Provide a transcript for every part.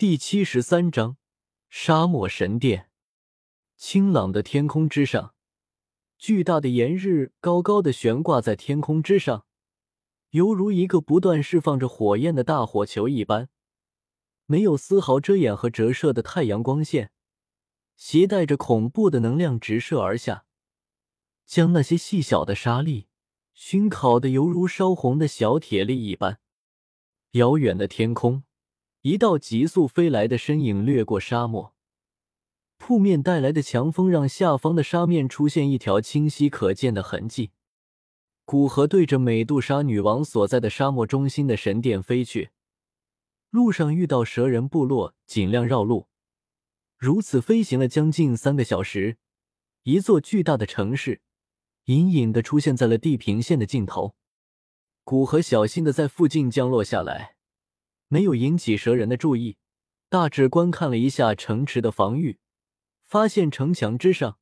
第七十三章沙漠神殿。清朗的天空之上，巨大的炎日高高的悬挂在天空之上，犹如一个不断释放着火焰的大火球一般，没有丝毫遮掩和折射的太阳光线，携带着恐怖的能量直射而下，将那些细小的沙粒熏烤的犹如烧红的小铁粒一般。遥远的天空，一道急速飞来的身影掠过沙漠。扑面带来的强风让下方的沙面出现一条清晰可见的痕迹。古河对着美杜莎女王所在的沙漠中心的神殿飞去，路上遇到蛇人部落，尽量绕路。如此飞行了将近三个小时，一座巨大的城市隐隐的出现在了地平线的尽头。古河小心的在附近降落下来，没有引起蛇人的注意，大致观看了一下城池的防御。发现城墙之上，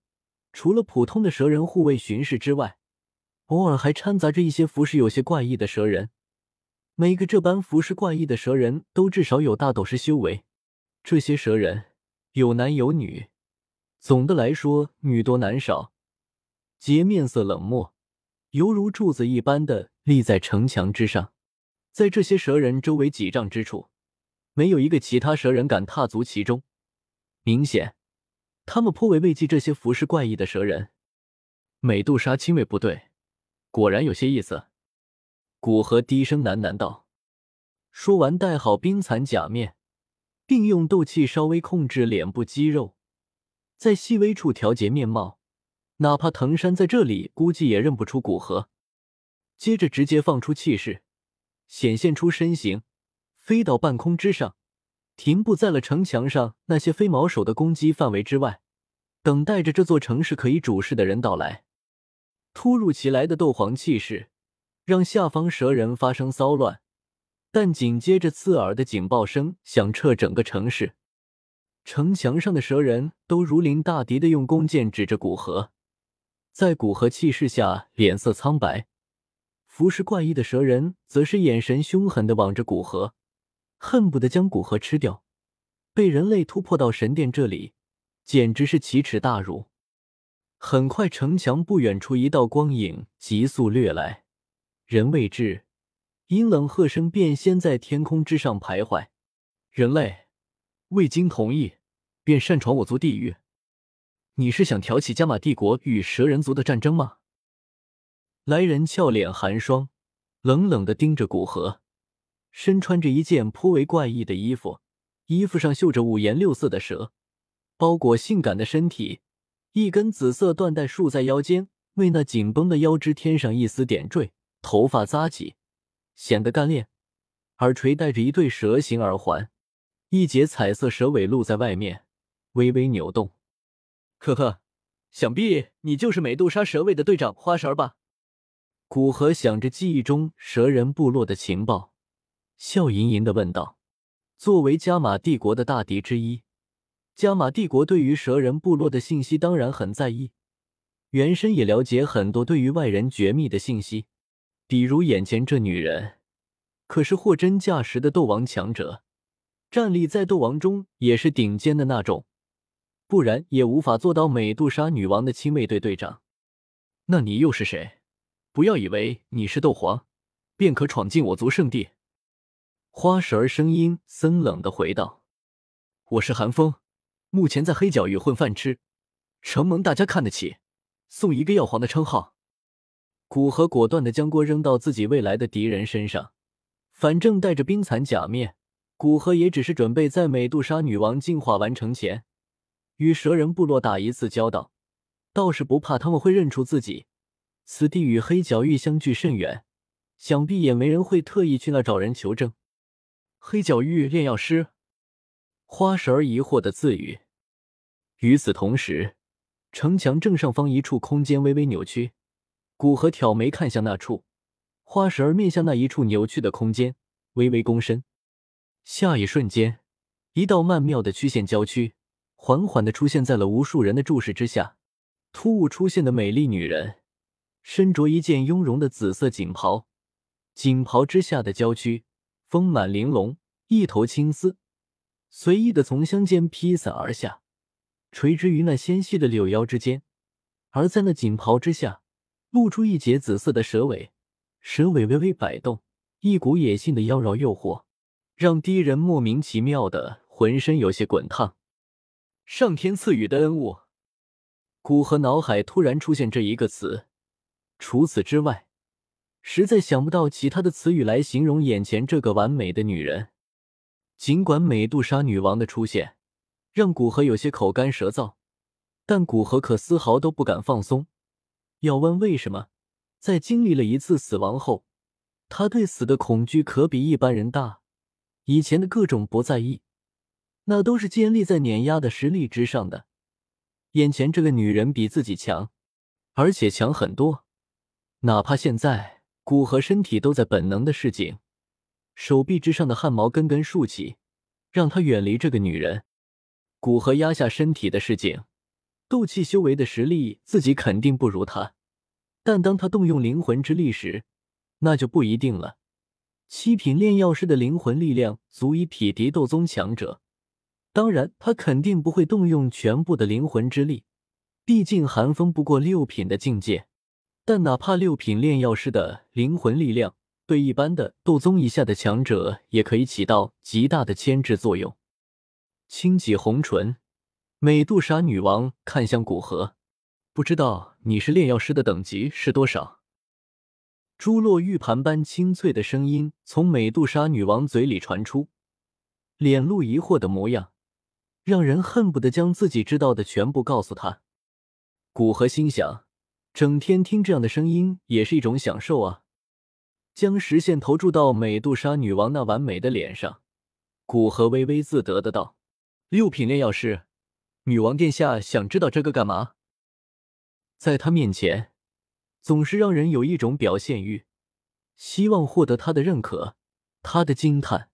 除了普通的蛇人护卫巡视之外，偶尔还掺杂着一些服饰有些怪异的蛇人。每个这般服饰怪异的蛇人都至少有大斗师修为。这些蛇人有男有女，总的来说女多男少，皆面色冷漠，犹如柱子一般的立在城墙之上。在这些蛇人周围几丈之处，没有一个其他蛇人敢踏足其中。明显。他们颇为畏惧这些服饰怪异的蛇人。美杜莎亲卫部队果然有些意思。古河低声喃喃道。说完，戴好冰蚕假面，并用斗气稍微控制脸部肌肉，在细微处调节面貌。哪怕藤山在这里，估计也认不出古河。接着，直接放出气势，显现出身形，飞到半空之上。停步在了城墙上那些飞毛手的攻击范围之外，等待着这座城市可以主事的人到来。突如其来的斗皇气势让下方蛇人发生骚乱，但紧接着刺耳的警报声响彻整个城市。城墙上的蛇人都如临大敌的用弓箭指着古河，在古河气势下脸色苍白。服饰怪异的蛇人则是眼神凶狠的望着古河。恨不得将古河吃掉，被人类突破到神殿这里，简直是奇耻大辱。很快，城墙不远处一道光影急速掠来，人未至，阴冷喝声便先在天空之上徘徊。人类未经同意便擅闯我族地域，你是想挑起加玛帝国与蛇人族的战争吗？来人俏脸寒霜，冷冷的盯着古河。身穿着一件颇为怪异的衣服，衣服上绣着五颜六色的蛇，包裹性感的身体。一根紫色缎带束在腰间，为那紧绷的腰肢添上一丝点缀。头发扎起，显得干练。耳垂戴着一对蛇形耳环，一截彩色蛇尾露在外面，微微扭动。呵呵，想必你就是美杜莎蛇卫的队长花蛇吧？古河想着记忆中蛇人部落的情报。笑吟吟的问道：“作为加玛帝国的大敌之一，加玛帝国对于蛇人部落的信息当然很在意。原身也了解很多对于外人绝密的信息，比如眼前这女人，可是货真价实的斗王强者，战力在斗王中也是顶尖的那种，不然也无法做到美杜莎女王的亲卫队队长。那你又是谁？不要以为你是斗皇，便可闯进我族圣地。”花蛇儿声音森冷的回道：“我是寒风，目前在黑角域混饭吃，承蒙大家看得起，送一个药皇的称号。”古河果断的将锅扔到自己未来的敌人身上，反正带着冰蚕假面，古河也只是准备在美杜莎女王进化完成前，与蛇人部落打一次交道，倒是不怕他们会认出自己。此地与黑角域相距甚远，想必也没人会特意去那找人求证。黑角域炼药师，花神儿疑惑的自语。与此同时，城墙正上方一处空间微微扭曲，古河挑眉看向那处，花神儿面向那一处扭曲的空间，微微躬身。下一瞬间，一道曼妙的曲线交曲，缓缓的出现在了无数人的注视之下。突兀出现的美丽女人，身着一件雍容的紫色锦袍，锦袍之下的娇躯。丰满玲珑，一头青丝，随意的从乡间披散而下，垂直于那纤细的柳腰之间。而在那锦袍之下，露出一截紫色的蛇尾，蛇尾微微摆动，一股野性的妖娆诱惑，让敌人莫名其妙的浑身有些滚烫。上天赐予的恩物，古河脑海突然出现这一个词。除此之外，实在想不到其他的词语来形容眼前这个完美的女人。尽管美杜莎女王的出现让古河有些口干舌燥，但古河可丝毫都不敢放松。要问为什么，在经历了一次死亡后，他对死的恐惧可比一般人大。以前的各种不在意，那都是建立在碾压的实力之上的。眼前这个女人比自己强，而且强很多。哪怕现在，古河身体都在本能的示警，手臂之上的汗毛根根竖起，让他远离这个女人。古河压下身体的示警，斗气修为的实力自己肯定不如他，但当他动用灵魂之力时，那就不一定了。七品炼药师的灵魂力量足以匹敌斗宗强者，当然他肯定不会动用全部的灵魂之力，毕竟寒风不过六品的境界。但哪怕六品炼药师的灵魂力量，对一般的斗宗以下的强者也可以起到极大的牵制作用。轻启红唇，美杜莎女王看向古河，不知道你是炼药师的等级是多少？珠落玉盘般清脆的声音从美杜莎女王嘴里传出，脸露疑惑的模样，让人恨不得将自己知道的全部告诉她。古河心想。整天听这样的声音也是一种享受啊！将视线投注到美杜莎女王那完美的脸上，古河微微自得的道：“六品炼药师，女王殿下想知道这个干嘛？”在他面前，总是让人有一种表现欲，希望获得他的认可，他的惊叹，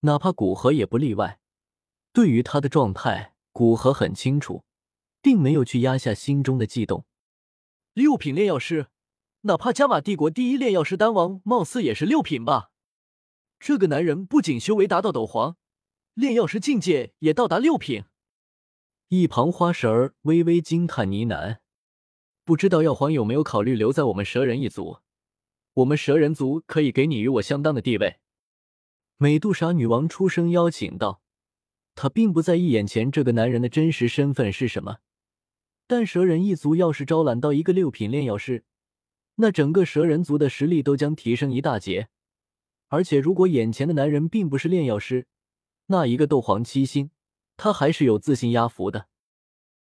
哪怕古河也不例外。对于他的状态，古河很清楚，并没有去压下心中的悸动。六品炼药师，哪怕加玛帝国第一炼药师丹王，貌似也是六品吧？这个男人不仅修为达到斗皇，炼药师境界也到达六品。一旁花蛇儿微微惊叹呢喃：“不知道药皇有没有考虑留在我们蛇人一族？我们蛇人族可以给你与我相当的地位。”美杜莎女王出声邀请道：“她并不在意眼前这个男人的真实身份是什么。”但蛇人一族要是招揽到一个六品炼药师，那整个蛇人族的实力都将提升一大截。而且，如果眼前的男人并不是炼药师，那一个斗皇七星，他还是有自信压服的。